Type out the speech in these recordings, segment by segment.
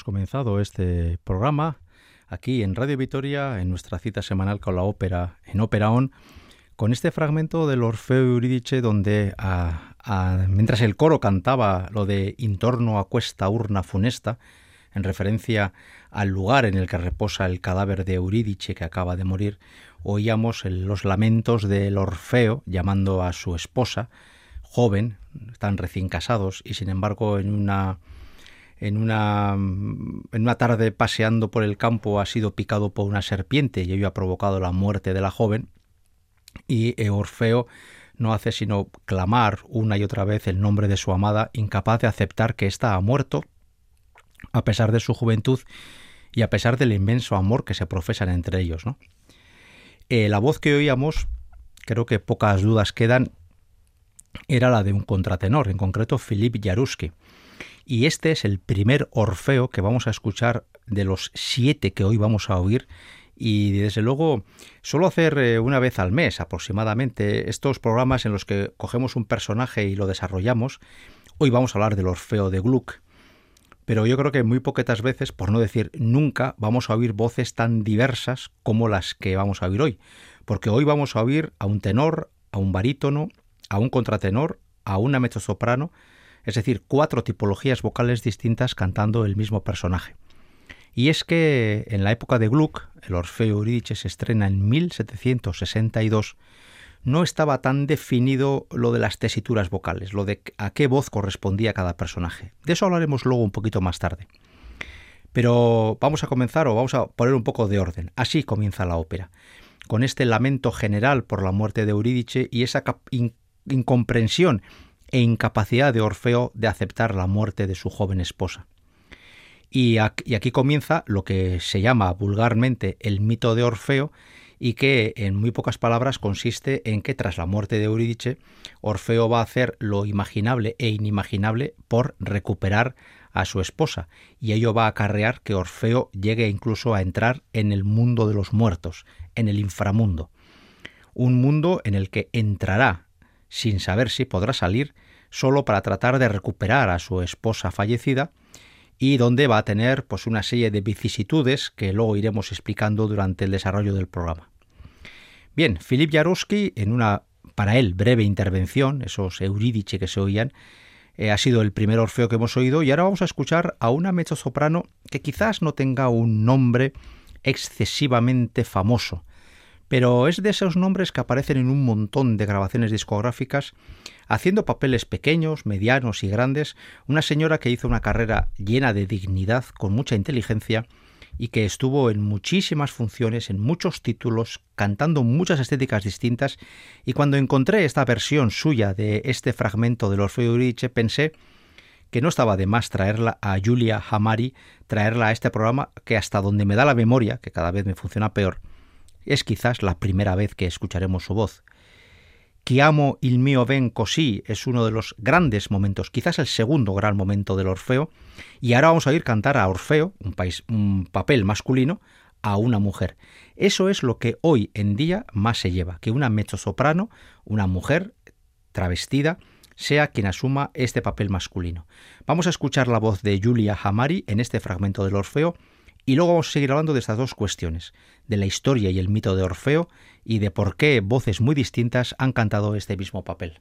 hemos comenzado este programa aquí en Radio Vitoria, en nuestra cita semanal con la ópera, en Ópera On, con este fragmento del Orfeo Eurídice donde, mientras el coro cantaba lo de Intorno a cuesta urna funesta, en referencia al lugar en el que reposa el cadáver de Eurídice que acaba de morir, oíamos los lamentos del Orfeo llamando a su esposa, joven, están recién casados, y sin embargo en una en una, en una tarde paseando por el campo ha sido picado por una serpiente y ello ha provocado la muerte de la joven y Orfeo no hace sino clamar una y otra vez el nombre de su amada, incapaz de aceptar que ésta ha muerto, a pesar de su juventud y a pesar del inmenso amor que se profesan entre ellos. ¿no? Eh, la voz que oíamos, creo que pocas dudas quedan, era la de un contratenor, en concreto Philip Jaruski. Y este es el primer Orfeo que vamos a escuchar de los siete que hoy vamos a oír. Y desde luego, solo hacer eh, una vez al mes aproximadamente estos programas en los que cogemos un personaje y lo desarrollamos. Hoy vamos a hablar del Orfeo de Gluck. Pero yo creo que muy poquitas veces, por no decir nunca, vamos a oír voces tan diversas como las que vamos a oír hoy. Porque hoy vamos a oír a un tenor, a un barítono, a un contratenor, a una mezzosoprano, es decir, cuatro tipologías vocales distintas cantando el mismo personaje. Y es que en la época de Gluck, el Orfeo Eurídice se estrena en 1762, no estaba tan definido lo de las tesituras vocales, lo de a qué voz correspondía cada personaje. De eso hablaremos luego un poquito más tarde. Pero vamos a comenzar o vamos a poner un poco de orden. Así comienza la ópera, con este lamento general por la muerte de Eurídice y esa incomprensión e incapacidad de Orfeo de aceptar la muerte de su joven esposa. Y aquí comienza lo que se llama vulgarmente el mito de Orfeo y que en muy pocas palabras consiste en que tras la muerte de Eurídice, Orfeo va a hacer lo imaginable e inimaginable por recuperar a su esposa, y ello va a acarrear que Orfeo llegue incluso a entrar en el mundo de los muertos, en el inframundo, un mundo en el que entrará sin saber si podrá salir, solo para tratar de recuperar a su esposa fallecida y donde va a tener pues una serie de vicisitudes que luego iremos explicando durante el desarrollo del programa. Bien, Philip Jaruski en una para él breve intervención, esos Eurídice que se oían, eh, ha sido el primer Orfeo que hemos oído y ahora vamos a escuchar a una mezzosoprano que quizás no tenga un nombre excesivamente famoso, pero es de esos nombres que aparecen en un montón de grabaciones discográficas, haciendo papeles pequeños, medianos y grandes, una señora que hizo una carrera llena de dignidad, con mucha inteligencia, y que estuvo en muchísimas funciones, en muchos títulos, cantando muchas estéticas distintas, y cuando encontré esta versión suya de este fragmento del Orfeo Euridice, pensé que no estaba de más traerla a Julia Hamari, traerla a este programa que hasta donde me da la memoria, que cada vez me funciona peor, es quizás la primera vez que escucharemos su voz. amo il mio ben così es uno de los grandes momentos, quizás el segundo gran momento del Orfeo, y ahora vamos a oír cantar a Orfeo, un, un papel masculino, a una mujer. Eso es lo que hoy en día más se lleva, que una mezzosoprano, una mujer travestida, sea quien asuma este papel masculino. Vamos a escuchar la voz de Julia Hamari en este fragmento del Orfeo y luego vamos a seguir hablando de estas dos cuestiones, de la historia y el mito de Orfeo y de por qué voces muy distintas han cantado este mismo papel.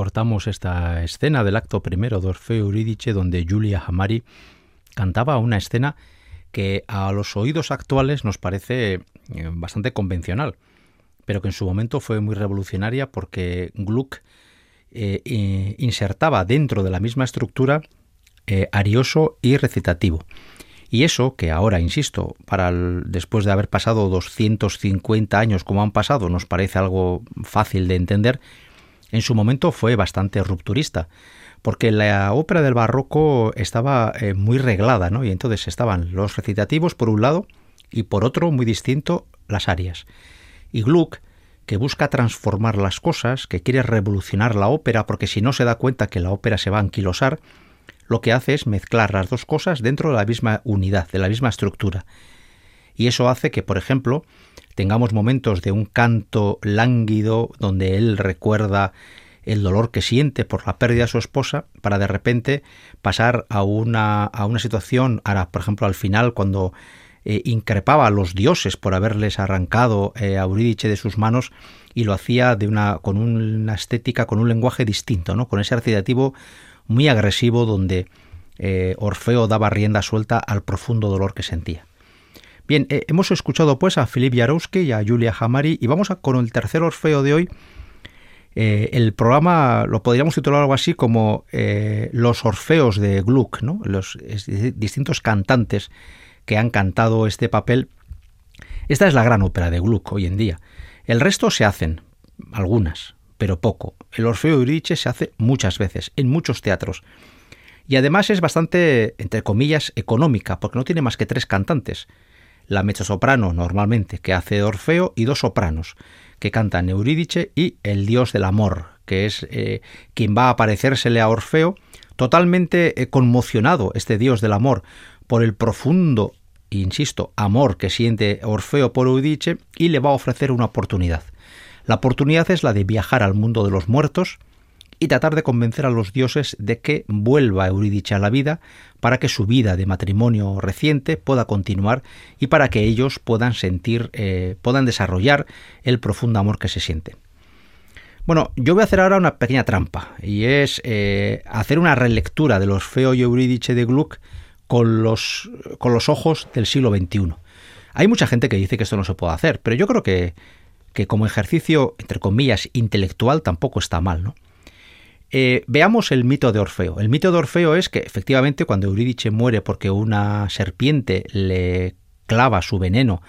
Cortamos esta escena del acto primero de Orfeo Eurídice donde Julia Hamari cantaba una escena que a los oídos actuales nos parece eh, bastante convencional, pero que en su momento fue muy revolucionaria porque Gluck eh, insertaba dentro de la misma estructura eh, arioso y recitativo. Y eso, que ahora, insisto, para después de haber pasado 250 años como han pasado, nos parece algo fácil de entender, en su momento fue bastante rupturista, porque la ópera del barroco estaba eh, muy reglada, ¿no? Y entonces estaban los recitativos por un lado y por otro, muy distinto, las arias. Y Gluck, que busca transformar las cosas, que quiere revolucionar la ópera, porque si no se da cuenta que la ópera se va a anquilosar, lo que hace es mezclar las dos cosas dentro de la misma unidad, de la misma estructura. Y eso hace que, por ejemplo, tengamos momentos de un canto lánguido donde él recuerda el dolor que siente por la pérdida de su esposa para de repente pasar a una, a una situación, ahora, por ejemplo, al final, cuando eh, increpaba a los dioses por haberles arrancado eh, a Eurídice de sus manos y lo hacía de una, con una estética, con un lenguaje distinto, ¿no? con ese recitativo muy agresivo donde eh, Orfeo daba rienda suelta al profundo dolor que sentía. Bien, eh, hemos escuchado pues a Filip Jarowski y a Julia Hamari y vamos a, con el tercer Orfeo de hoy. Eh, el programa lo podríamos titular algo así como eh, Los Orfeos de Gluck, ¿no? los distintos cantantes que han cantado este papel. Esta es la gran ópera de Gluck hoy en día. El resto se hacen, algunas, pero poco. El Orfeo Euridice se hace muchas veces, en muchos teatros. Y además es bastante, entre comillas, económica, porque no tiene más que tres cantantes la mezzosoprano normalmente que hace Orfeo y dos sopranos que cantan Eurídice y el dios del amor, que es eh, quien va a aparecérsele a Orfeo, totalmente eh, conmocionado este dios del amor por el profundo, insisto, amor que siente Orfeo por Eurídice y le va a ofrecer una oportunidad. La oportunidad es la de viajar al mundo de los muertos, y tratar de convencer a los dioses de que vuelva Eurídice a la vida para que su vida de matrimonio reciente pueda continuar y para que ellos puedan sentir, eh, puedan desarrollar el profundo amor que se sienten. Bueno, yo voy a hacer ahora una pequeña trampa y es eh, hacer una relectura de los Feo y Eurídice de Gluck con los, con los ojos del siglo XXI. Hay mucha gente que dice que esto no se puede hacer, pero yo creo que, que como ejercicio, entre comillas, intelectual tampoco está mal, ¿no? Eh, veamos el mito de Orfeo. El mito de Orfeo es que efectivamente cuando Eurídice muere porque una serpiente le clava su veneno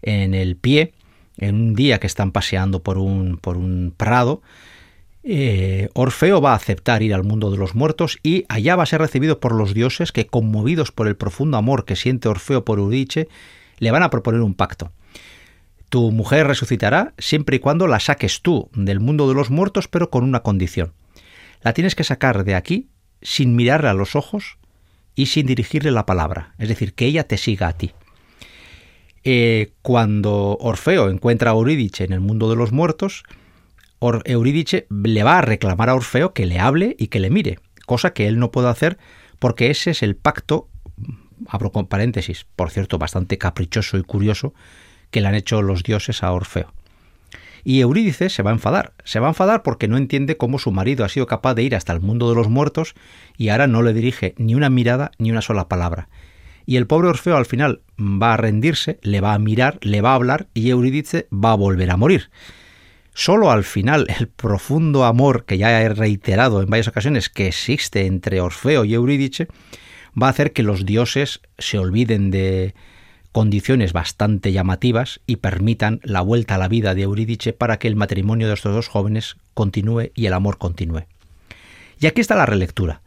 en el pie, en un día que están paseando por un, prado, eh, Orfeo va a aceptar ir al mundo de los muertos y allá va a ser recibido por los dioses que, conmovidos por el profundo amor que siente Orfeo por Eurídice, le van a proponer un pacto. Tu mujer resucitará siempre y cuando la saques tú del mundo de los muertos, pero con una condición la tienes que sacar de aquí sin mirarle a los ojos y sin dirigirle la palabra, es decir, que ella te siga a ti. Eh, cuando Orfeo encuentra a Eurídice en el mundo de los muertos, Eurídice le va a reclamar a Orfeo que le hable y que le mire, cosa que él no puede hacer porque ese es el pacto, abro con paréntesis, por cierto, bastante caprichoso y curioso, que le han hecho los dioses a Orfeo. Y Eurídice se va a enfadar. Se va a enfadar porque no entiende cómo su marido ha sido capaz de ir hasta el mundo de los muertos y ahora no le dirige ni una mirada ni una sola palabra. Y el pobre Orfeo al final va a rendirse, le va a mirar, le va a hablar y Eurídice va a volver a morir. Solo al final el profundo amor que ya he reiterado en varias ocasiones que existe entre Orfeo y Eurídice va a hacer que los dioses se olviden de, condiciones bastante llamativas y permitan la vuelta a la vida de Eurídice para que el matrimonio de estos dos jóvenes continúe y el amor continúe. Y aquí está la relectura.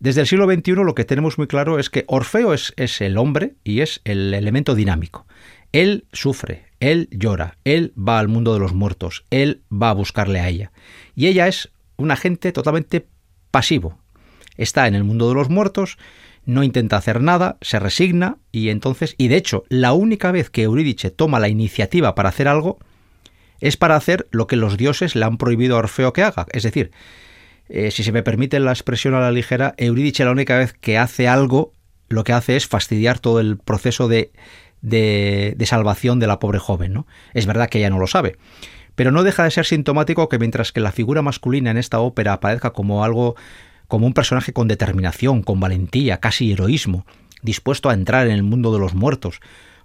Desde el siglo XXI lo que tenemos muy claro es que Orfeo es, es el hombre y es el elemento dinámico. Él sufre, él llora, él va al mundo de los muertos, él va a buscarle a ella. Y ella es un agente totalmente pasivo. Está en el mundo de los muertos no intenta hacer nada, se resigna y entonces, y de hecho, la única vez que Eurídice toma la iniciativa para hacer algo es para hacer lo que los dioses le han prohibido a Orfeo que haga, es decir, eh, si se me permite la expresión a la ligera, Eurídice la única vez que hace algo, lo que hace es fastidiar todo el proceso de, de, de salvación de la pobre joven. ¿no? Es verdad que ella no lo sabe. Pero no deja de ser sintomático que mientras que la figura masculina en esta ópera aparezca como algo como un personaje con determinación, con valentía, casi heroísmo, dispuesto a entrar en el mundo de los muertos,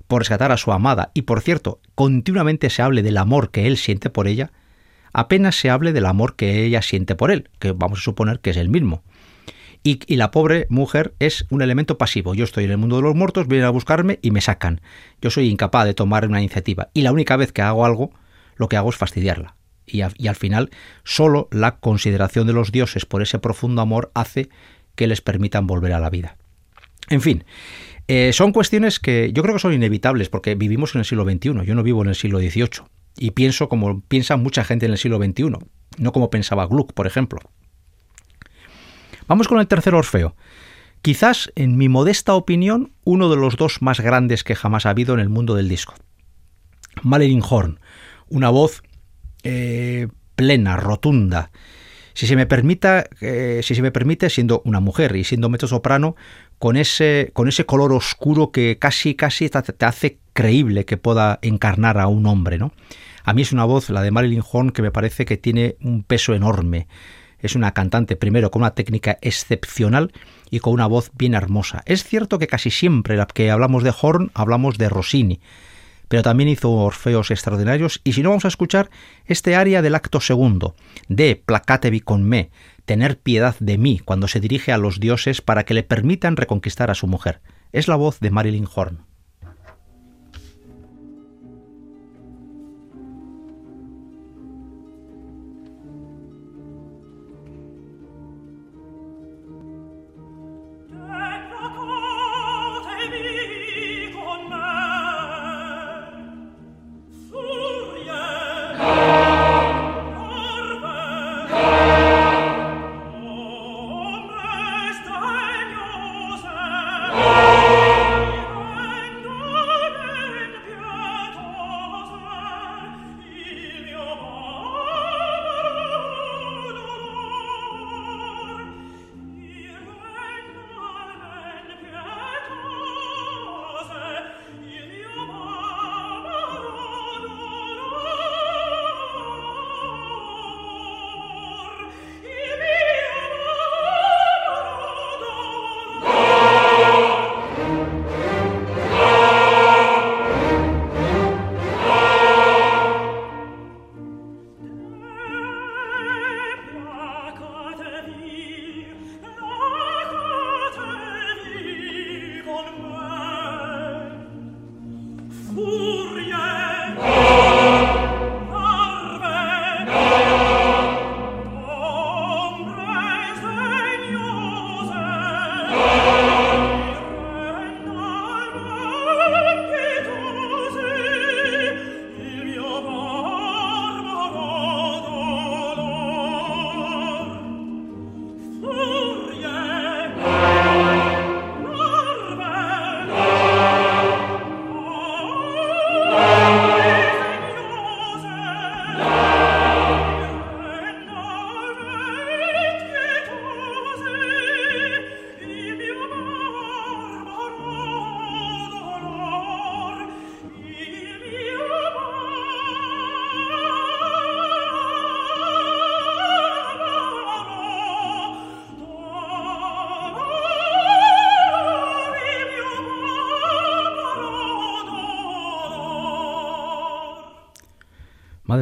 por rescatar a su amada, y por cierto, continuamente se hable del amor que él siente por ella, apenas se hable del amor que ella siente por él, que vamos a suponer que es el mismo. Y, la pobre mujer es un elemento pasivo. Yo estoy en el mundo de los muertos, vienen a buscarme y me sacan. Yo soy incapaz de tomar una iniciativa. Y la única vez que hago algo, lo que hago es fastidiarla. Y, al final, solo la consideración de los dioses por ese profundo amor hace que les permitan volver a la vida. En fin, eh, son cuestiones que yo creo que son inevitables porque vivimos en el siglo XXI, yo no vivo en el siglo XVIII y pienso como piensa mucha gente en el siglo XXI, no como pensaba Gluck, por ejemplo. Vamos con el tercer Orfeo. Quizás, en mi modesta opinión, uno de los dos más grandes que jamás ha habido en el mundo del disco. Marilyn Horn, una voz eh, plena, rotunda. Si se me permita, eh, si se me permite, siendo una mujer y siendo mezzo soprano, con ese, con ese color oscuro que casi, casi te hace creíble que pueda encarnar a un hombre, ¿no? A mí es una voz, la de Marilyn Horn, que me parece que tiene un peso enorme. Es una cantante, primero, con una técnica excepcional y con una voz bien hermosa. Es cierto que casi siempre que hablamos de Horn hablamos de Rossini, pero también hizo orfeos extraordinarios y si no vamos a escuchar este aria del acto segundo, de Placatevi con me, tener piedad de mí cuando se dirige a los dioses para que le permitan reconquistar a su mujer. Es la voz de Marilyn Horn.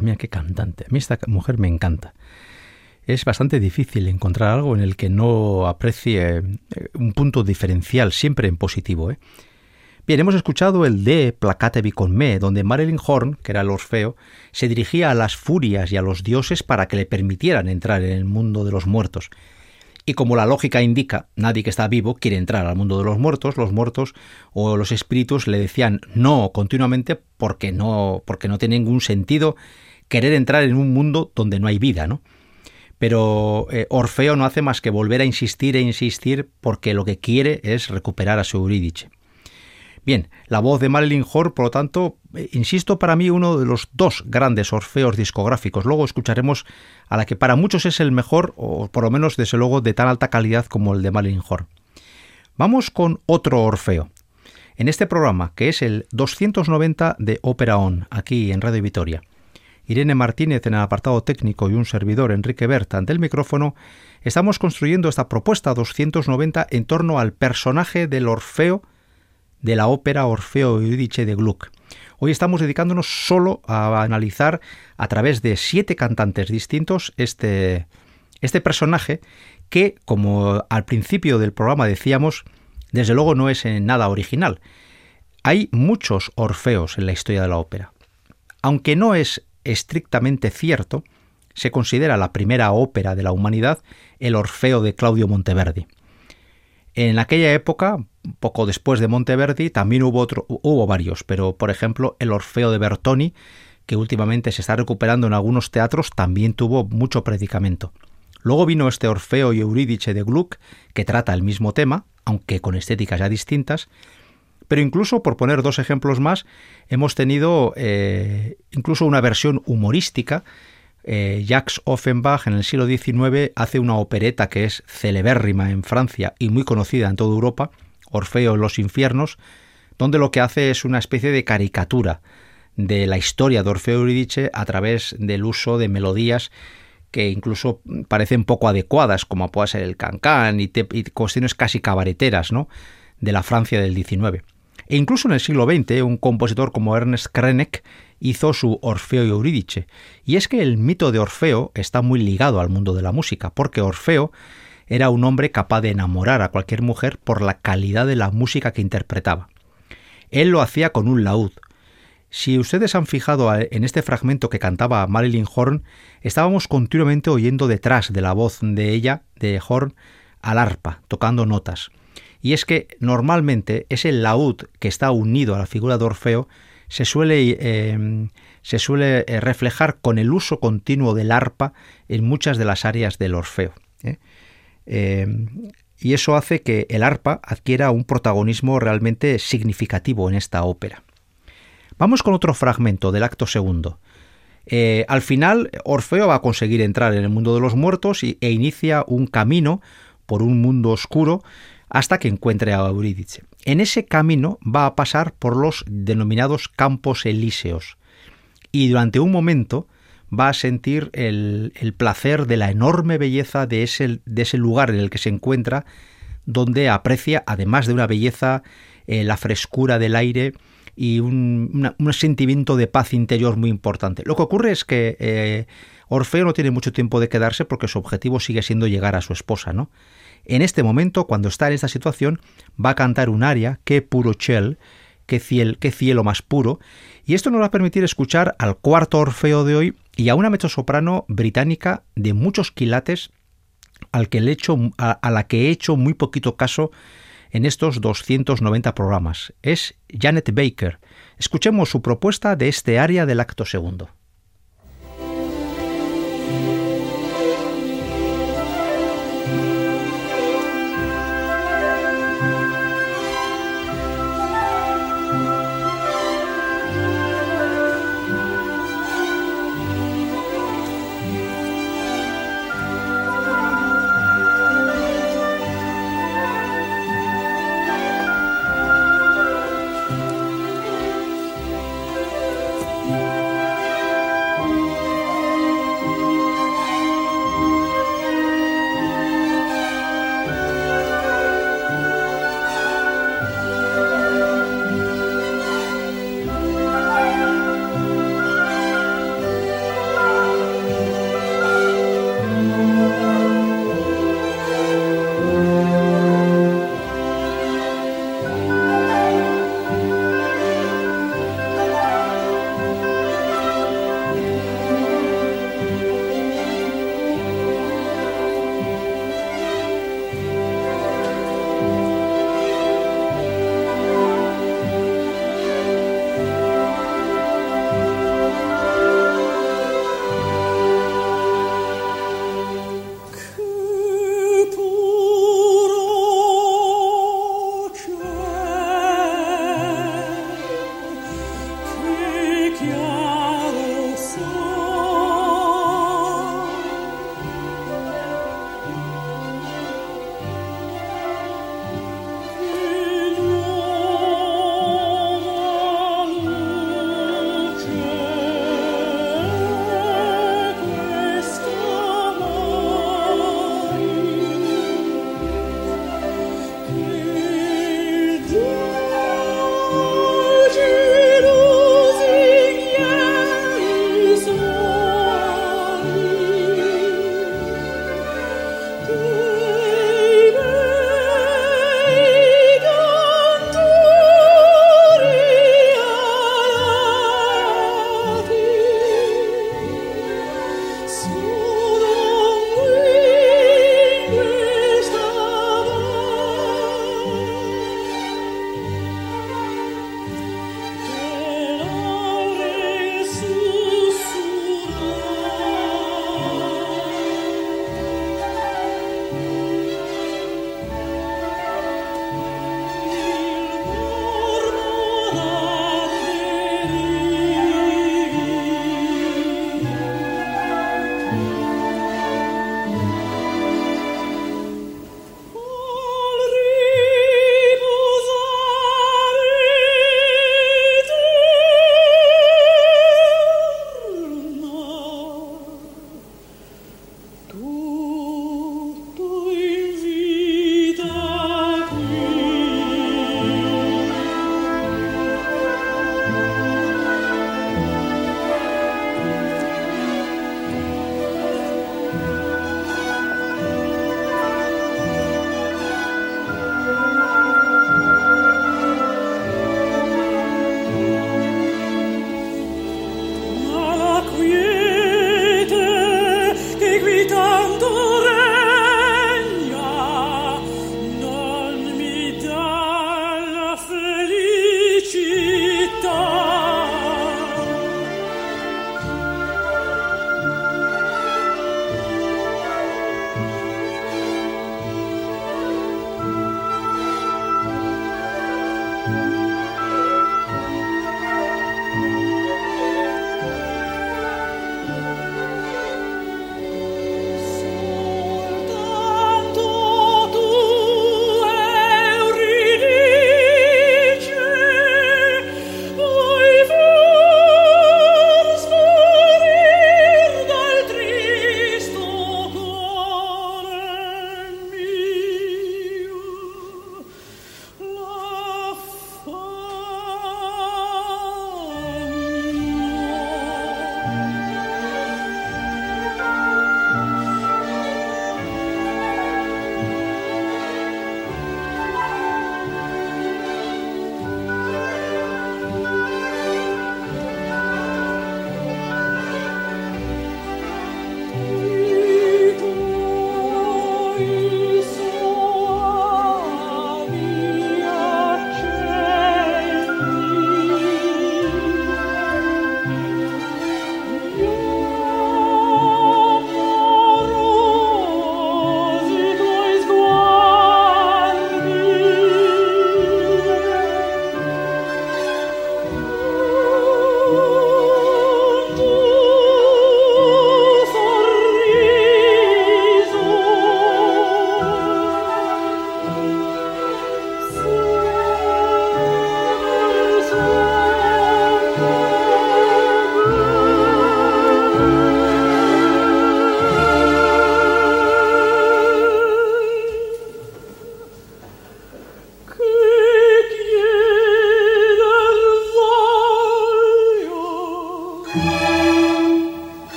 Mía, qué cantante. A mí esta mujer me encanta. Es bastante difícil encontrar algo en el que no aprecie eh, un punto diferencial, siempre en positivo. ¿eh? Bien, hemos escuchado el de Placatevi con me, donde Marilyn Horn, que era el Orfeo, se dirigía a las furias y a los dioses para que le permitieran entrar en el mundo de los muertos. Y como la lógica indica, nadie que está vivo quiere entrar al mundo de los muertos, los muertos o los espíritus le decían no continuamente porque no, porque no tiene ningún sentido querer entrar en un mundo donde no hay vida, ¿no? Pero eh, Orfeo no hace más que volver a insistir e insistir porque lo que quiere es recuperar a su Eurídice. Bien, la voz de Marilyn Horne, por lo tanto, eh, insisto, para mí uno de los dos grandes orfeos discográficos. Luego escucharemos a la que para muchos es el mejor, o por lo menos desde luego de tan alta calidad como el de Marilyn Horne. Vamos con otro orfeo. En este programa, que es el 290 de Ópera On, aquí en Radio Vitoria. Irene Martínez en el apartado técnico y un servidor, Enrique Berta, ante el micrófono, estamos construyendo esta propuesta 290 en torno al personaje del Orfeo de la ópera Orfeo Eurídice de Gluck. Hoy estamos dedicándonos solo a analizar a través de siete cantantes distintos este, este personaje que, como al principio del programa decíamos, desde luego no es en nada original. Hay muchos Orfeos en la historia de la ópera. Aunque no es estrictamente cierto, se considera la primera ópera de la humanidad el Orfeo de Claudio Monteverdi. En aquella época, poco después de Monteverdi, también hubo, varios, pero por ejemplo el Orfeo de Bertoni, que últimamente se está recuperando en algunos teatros, también tuvo mucho predicamento. Luego vino este Orfeo y Eurídice de Gluck, que trata el mismo tema, aunque con estéticas ya distintas, pero incluso, por poner dos ejemplos más, hemos tenido eh, incluso una versión humorística eh, Jacques Offenbach en el siglo XIX hace una opereta que es celebérrima en Francia y muy conocida en toda Europa, Orfeo en los infiernos, donde lo que hace es una especie de caricatura de la historia de Orfeo Eurídice a través del uso de melodías que incluso parecen poco adecuadas, como puede ser el cancán y, y cuestiones casi cabareteras ¿no? de la Francia del XIX. E incluso en el siglo XX, un compositor como Ernest Krenek hizo su Orfeo y Eurídice. Y es que el mito de Orfeo está muy ligado al mundo de la música, porque Orfeo era un hombre capaz de enamorar a cualquier mujer por la calidad de la música que interpretaba. Él lo hacía con un laúd. Si ustedes han fijado en este fragmento que cantaba Marilyn Horn, estábamos continuamente oyendo detrás de la voz de ella, de Horn, al arpa, tocando notas. Y es que normalmente ese laúd que está unido a la figura de Orfeo se suele, em, se suele eh, reflejar con el uso continuo del arpa en muchas de las áreas del Orfeo. ¿eh? Y eso hace que el arpa adquiera un protagonismo realmente significativo en esta ópera. Vamos con otro fragmento del acto segundo. Eh, al final, Orfeo va a conseguir entrar en el mundo de los muertos e inicia un camino por un mundo oscuro hasta que encuentre a Eurídice. En ese camino va a pasar por los denominados campos elíseos y durante un momento va a sentir el, placer de la enorme belleza de ese, lugar en el que se encuentra, donde aprecia, además de una belleza, eh, la frescura del aire y un, sentimiento de paz interior muy importante. Lo que ocurre es que eh, Orfeo no tiene mucho tiempo de quedarse porque su objetivo sigue siendo llegar a su esposa, ¿no? En este momento, cuando está en esta situación, va a cantar un aria, qué puro chel, qué, qué cielo más puro, y esto nos va a permitir escuchar al cuarto Orfeo de hoy y a una mezzosoprano británica de muchos quilates al que le a, la que he hecho muy poquito caso en estos 290 programas. Es Janet Baker. Escuchemos su propuesta de este área del acto segundo.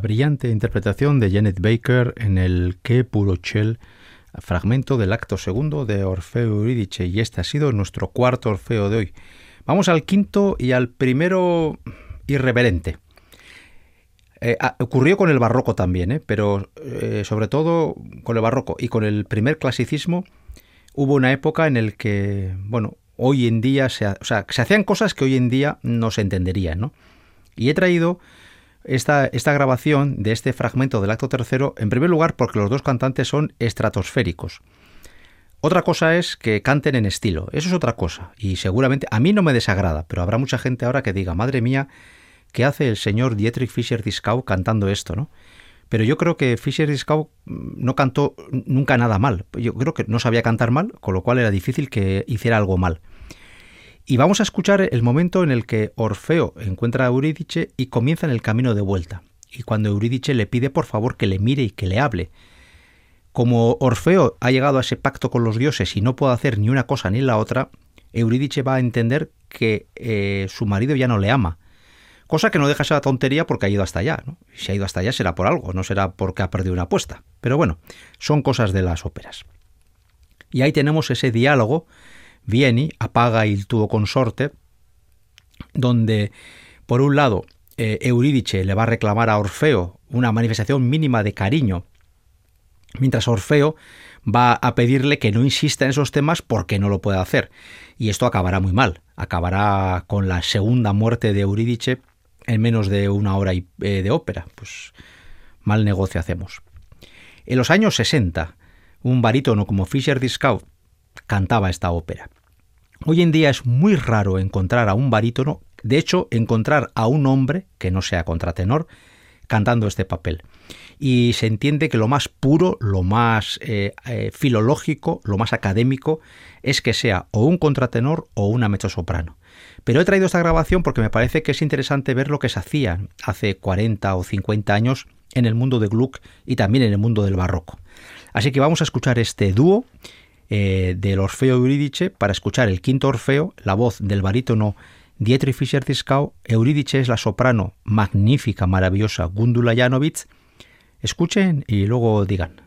Brillante interpretación de Janet Baker en el Que puro Chel, fragmento del acto segundo de Orfeo Eurídice, y este ha sido nuestro cuarto Orfeo de hoy. Vamos al quinto y al primero irreverente. Eh, ah, ocurrió con el barroco también, eh, pero eh, sobre todo con el barroco y con el primer clasicismo hubo una época en el que, bueno, hoy en día se, se hacían cosas que hoy en día no se entenderían, ¿no? Y he traído esta, esta grabación de este fragmento del acto tercero, en primer lugar porque los dos cantantes son estratosféricos. Otra cosa es que canten en estilo, eso es otra cosa, y seguramente a mí no me desagrada, pero habrá mucha gente ahora que diga, madre mía, ¿qué hace el señor Dietrich Fischer-Dieskau cantando esto, no? Pero yo creo que Fischer-Dieskau mm, no cantó nunca nada mal, yo creo que no sabía cantar mal, con lo cual era difícil que hiciera algo mal. Y vamos a escuchar el momento en el que Orfeo encuentra a Eurídice y comienzan el camino de vuelta. Y cuando Eurídice le pide por favor que le mire y que le hable. Como Orfeo ha llegado a ese pacto con los dioses y no puede hacer ni una cosa ni la otra, Eurídice va a entender que eh, su marido ya no le ama. Cosa que no deja esa tontería porque ha ido hasta allá. Si ha ido hasta allá será por algo, no será porque ha perdido una apuesta. Pero bueno, son cosas de las óperas. Y ahí tenemos ese diálogo Vieni, apaga il tuo consorte, donde, por un lado, eh, Eurídice le va a reclamar a Orfeo una manifestación mínima de cariño, mientras Orfeo va a pedirle que no insista en esos temas porque no lo puede hacer. Y esto acabará muy mal, acabará con la segunda muerte de Eurídice en menos de una hora eh, de ópera. Pues mal negocio hacemos. En los años 60, un barítono como Fischer Discount cantaba esta ópera. Hoy en día es muy raro encontrar a un barítono, de hecho, encontrar a un hombre, que no sea contratenor, cantando este papel. Y se entiende que lo más puro, lo más eh, eh, filológico, lo más académico, es que sea o un contratenor o una mezzosoprano. Pero he traído esta grabación porque me parece que es interesante ver lo que se hacía hace 40 o 50 años en el mundo de Gluck y también en el mundo del barroco. Así que vamos a escuchar este dúo eh, del Orfeo Eurídice para escuchar el quinto Orfeo, la voz del barítono Dietrich Fischer-Dieskau, Eurídice es la soprano magnífica, maravillosa Gundula Janowitz. Escuchen y luego digan.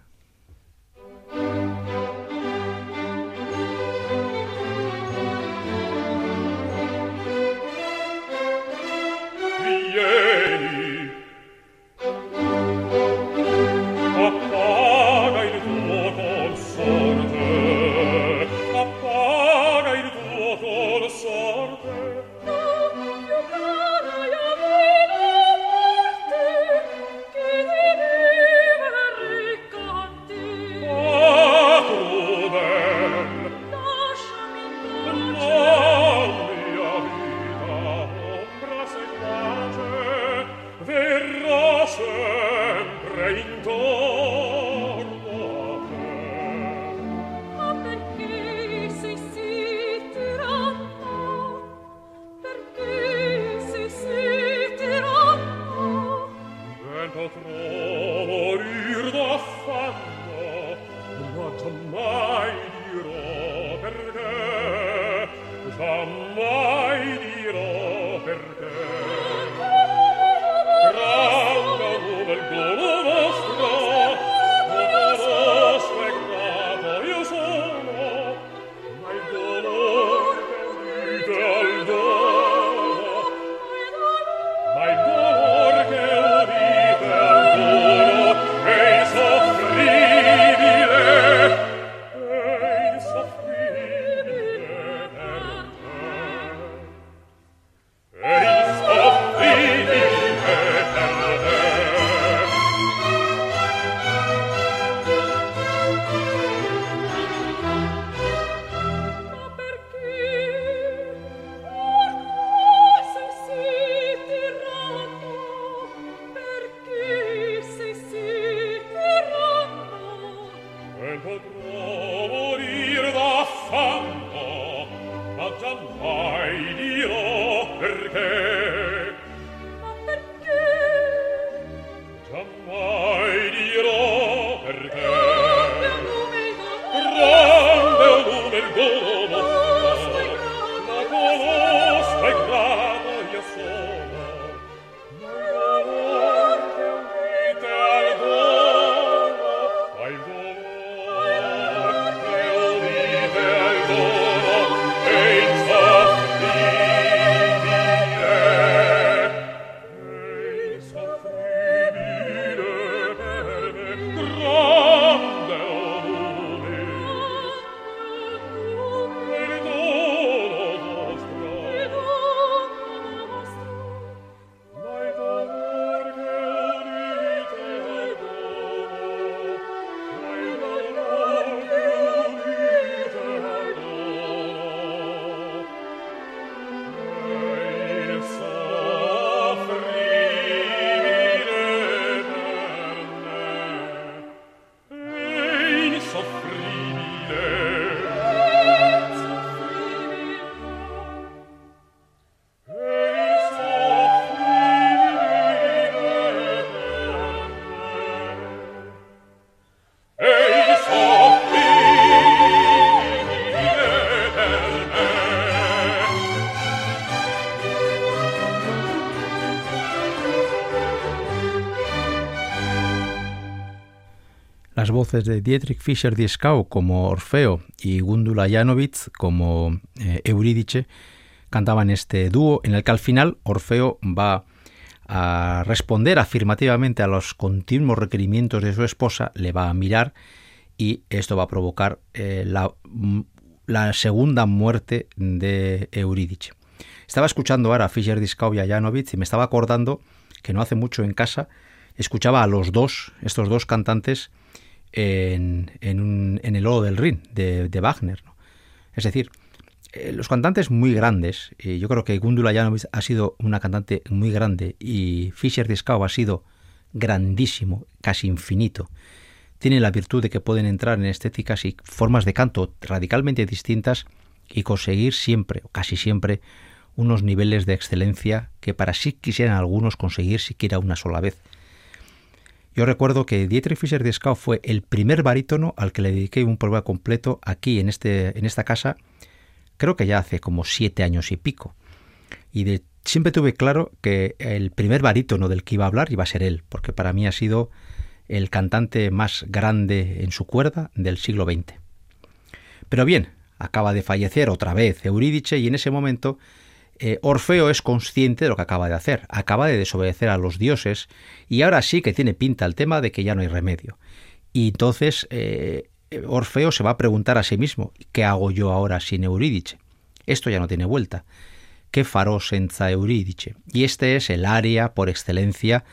Voces de Dietrich Fischer-Dieskau como Orfeo y Gundula Janowitz como eh, Eurídice cantaban este dúo en el que al final Orfeo va a responder afirmativamente a los continuos requerimientos de su esposa, le va a mirar y esto va a provocar eh, la, la, segunda muerte de Eurídice. Estaba escuchando ahora a Fischer-Dieskau y a Janowitz y me estaba acordando que no hace mucho en casa escuchaba a los dos, estos dos cantantes, en, en, el Oro del Rin de, Wagner. Es decir, eh, los cantantes muy grandes, yo creo que Gundula Janowitz ha sido una cantante muy grande y Fischer Dieskau ha sido grandísimo, casi infinito. Tienen la virtud de que pueden entrar en estéticas y formas de canto radicalmente distintas y conseguir siempre, o casi siempre, unos niveles de excelencia que para sí quisieran algunos conseguir siquiera una sola vez. Yo recuerdo que Dietrich Fischer Dieskau fue el primer barítono al que le dediqué un programa completo aquí en, este, en esta casa, creo que ya hace como siete años y pico. Y de, siempre tuve claro que el primer barítono del que iba a hablar iba a ser él, porque para mí ha sido el cantante más grande en su cuerda del siglo XX. Pero bien, acaba de fallecer otra vez Eurídice y en ese momento eh, Orfeo es consciente de lo que acaba de hacer, acaba de desobedecer a los dioses y ahora sí que tiene pinta el tema de que ya no hay remedio. Y entonces eh, Orfeo se va a preguntar a sí mismo, ¿qué hago yo ahora sin Eurídice? Esto ya no tiene vuelta. ¿Qué faró senza Eurídice? Y este es el área por excelencia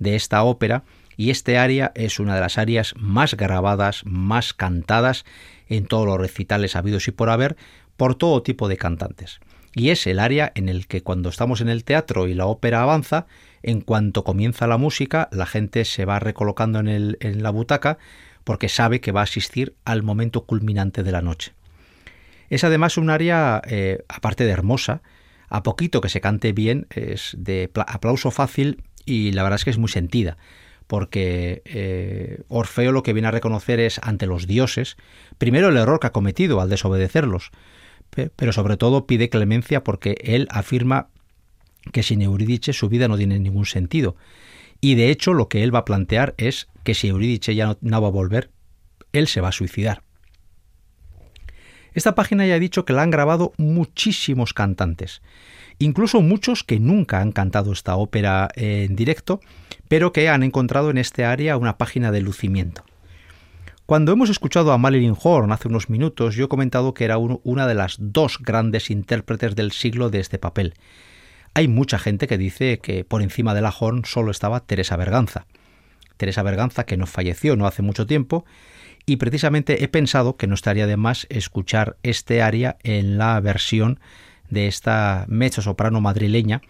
de esta ópera y este área es una de las áreas más grabadas, más cantadas en todos los recitales habidos y por haber por todo tipo de cantantes. Y es el área en el que cuando estamos en el teatro y la ópera avanza, en cuanto comienza la música, la gente se va recolocando en, en la butaca porque sabe que va a asistir al momento culminante de la noche. Es además un área, eh, aparte de hermosa, a poquito que se cante bien, es de aplauso fácil y la verdad es que es muy sentida porque eh, Orfeo lo que viene a reconocer es ante los dioses, primero el error que ha cometido al desobedecerlos, pero sobre todo pide clemencia porque él afirma que sin Eurídice su vida no tiene ningún sentido. Y de hecho lo que él va a plantear es que si Eurídice ya no, no va a volver, él se va a suicidar. Esta página ya ha dicho que la han grabado muchísimos cantantes incluso muchos que nunca han cantado esta ópera en directo, pero que han encontrado en este área una página de lucimiento. Cuando hemos escuchado a Marilyn Horn hace unos minutos, yo he comentado que era una de las dos grandes intérpretes del siglo de este papel. Hay mucha gente que dice que por encima de la Horn solo estaba Teresa Berganza. Teresa Berganza, que nos falleció no hace mucho tiempo, y precisamente he pensado que no estaría de más escuchar este aria en la versión de esta mezzo soprano madrileña,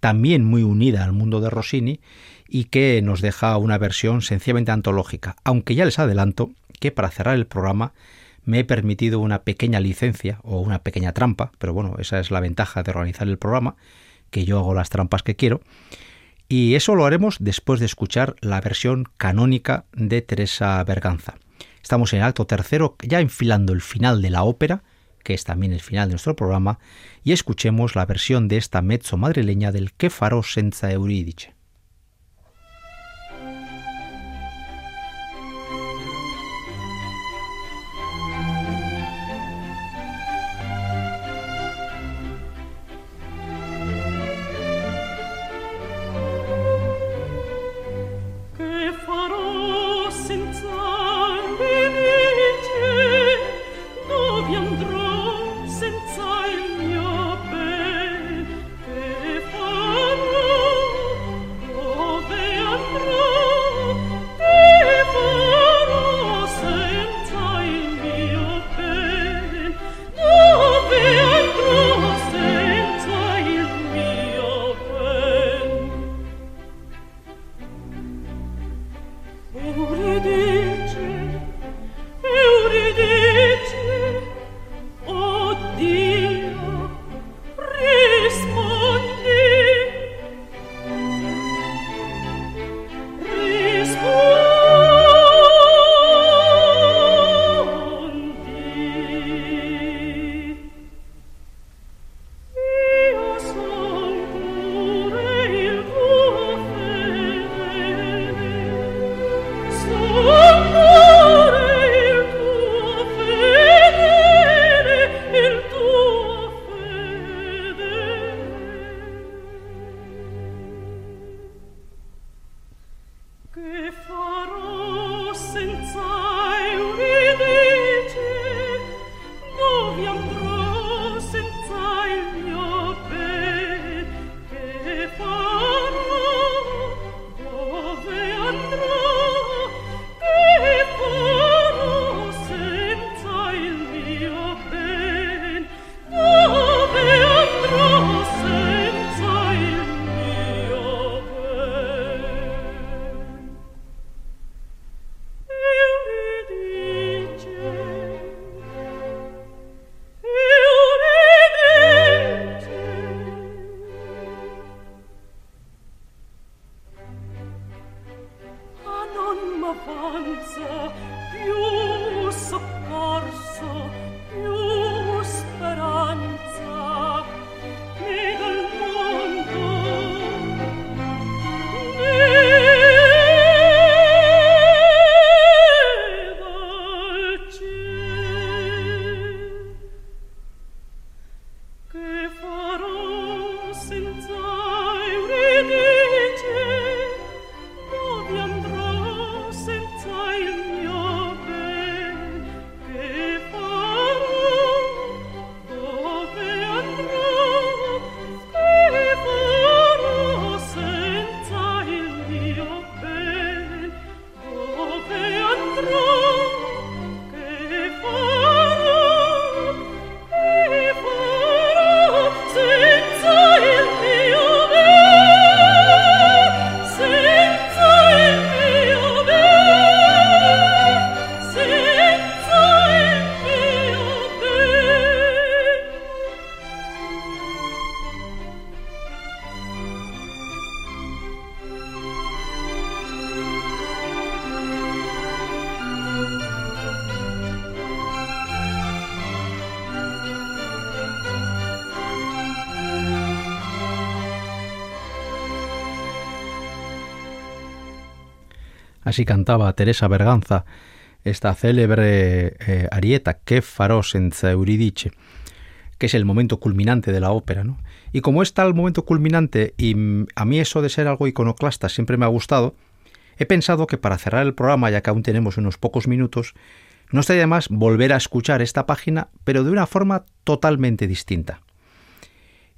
también muy unida al mundo de Rossini y que nos deja una versión sencillamente antológica, aunque ya les adelanto que para cerrar el programa me he permitido una pequeña licencia o una pequeña trampa, pero bueno, esa es la ventaja de organizar el programa, que yo hago las trampas que quiero, y eso lo haremos después de escuchar la versión canónica de Teresa Berganza. Estamos en el acto tercero, ya enfilando el final de la ópera, que es también el final de nuestro programa, y escuchemos la versión de esta mezzo madrileña del Que farò senza Euridice. Así cantaba Teresa Berganza esta célebre eh, arieta Que farò senza Euridice, que es el momento culminante de la ópera. ¿no? Y como está el momento culminante, y a mí eso de ser algo iconoclasta siempre me ha gustado, he pensado que para cerrar el programa, ya que aún tenemos unos pocos minutos, no estaría más volver a escuchar esta página, pero de una forma totalmente distinta.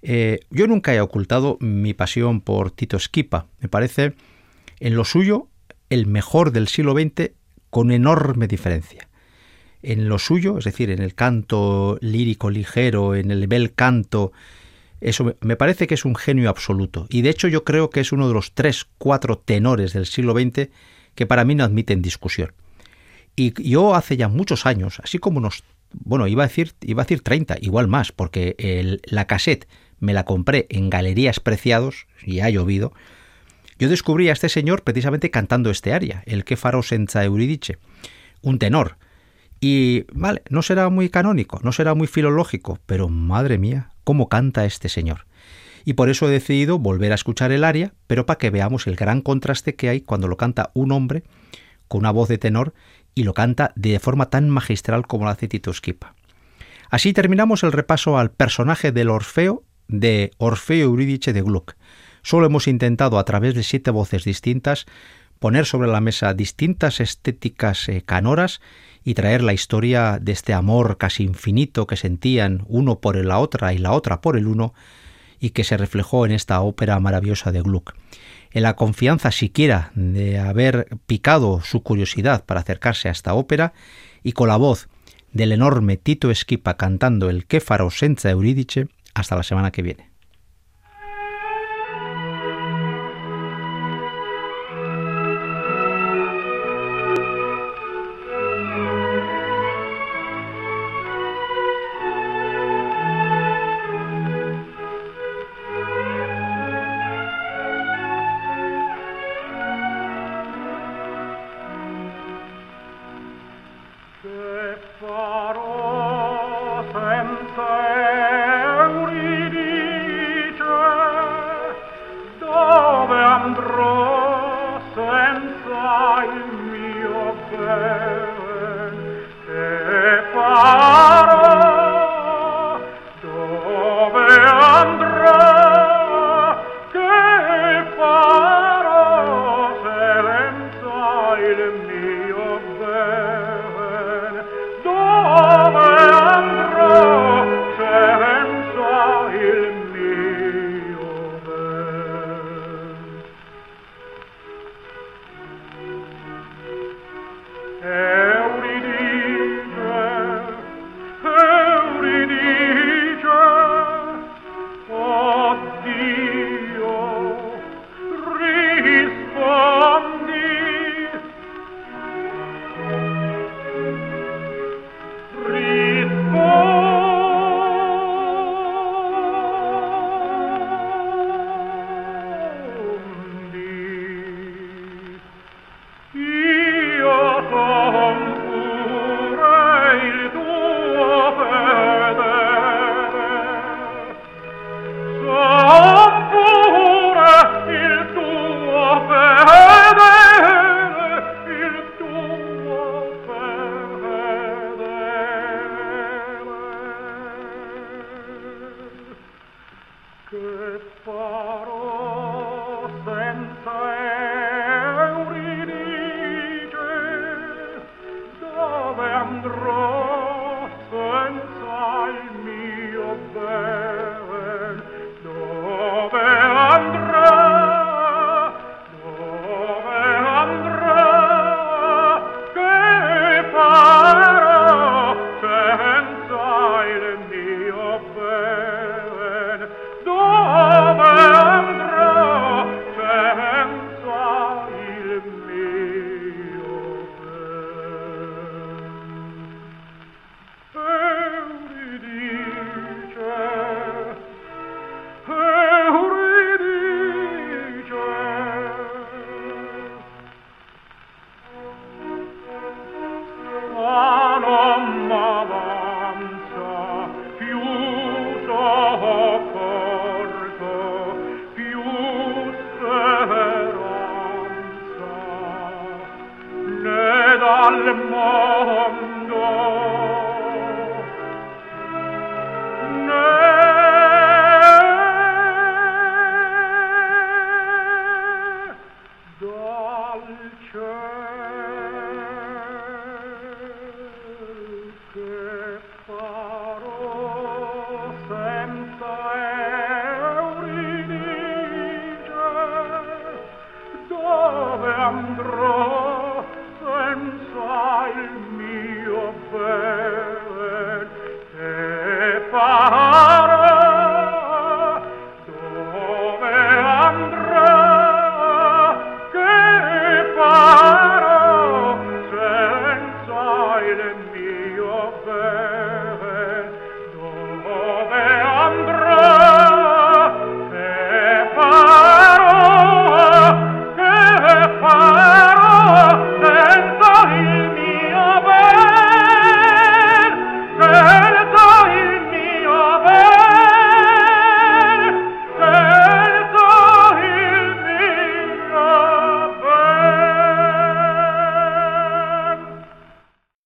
Eh, yo nunca he ocultado mi pasión por Tito Esquipa. Me parece en lo suyo el mejor del siglo XX con enorme diferencia. En lo suyo, es decir, en el canto lírico ligero, en el bel canto, eso me parece que es un genio absoluto. Y de hecho yo creo que es uno de los tres, cuatro tenores del siglo XX que para mí no admiten discusión. Y yo hace ya muchos años, así como unos, bueno, iba a decir, iba a decir 30, igual más, porque el, la cassette me la compré en Galerías Preciados, y ha llovido, yo descubrí a este señor precisamente cantando este aria, el que faro senza euridice, un tenor. Y, vale, no será muy canónico, no será muy filológico, pero madre mía, cómo canta este señor. Y por eso he decidido volver a escuchar el aria, pero para que veamos el gran contraste que hay cuando lo canta un hombre con una voz de tenor y lo canta de forma tan magistral como lo hace Tito Esquipa. Así terminamos el repaso al personaje del Orfeo de Orfeo Eurídice de Gluck, Solo hemos intentado a través de siete voces distintas poner sobre la mesa distintas estéticas eh, canoras y traer la historia de este amor casi infinito que sentían uno por la otra y la otra por el uno y que se reflejó en esta ópera maravillosa de Gluck. En la confianza siquiera de haber picado su curiosidad para acercarse a esta ópera y con la voz del enorme Tito Esquipa cantando el Kéfaro senza Eurídice, hasta la semana que viene.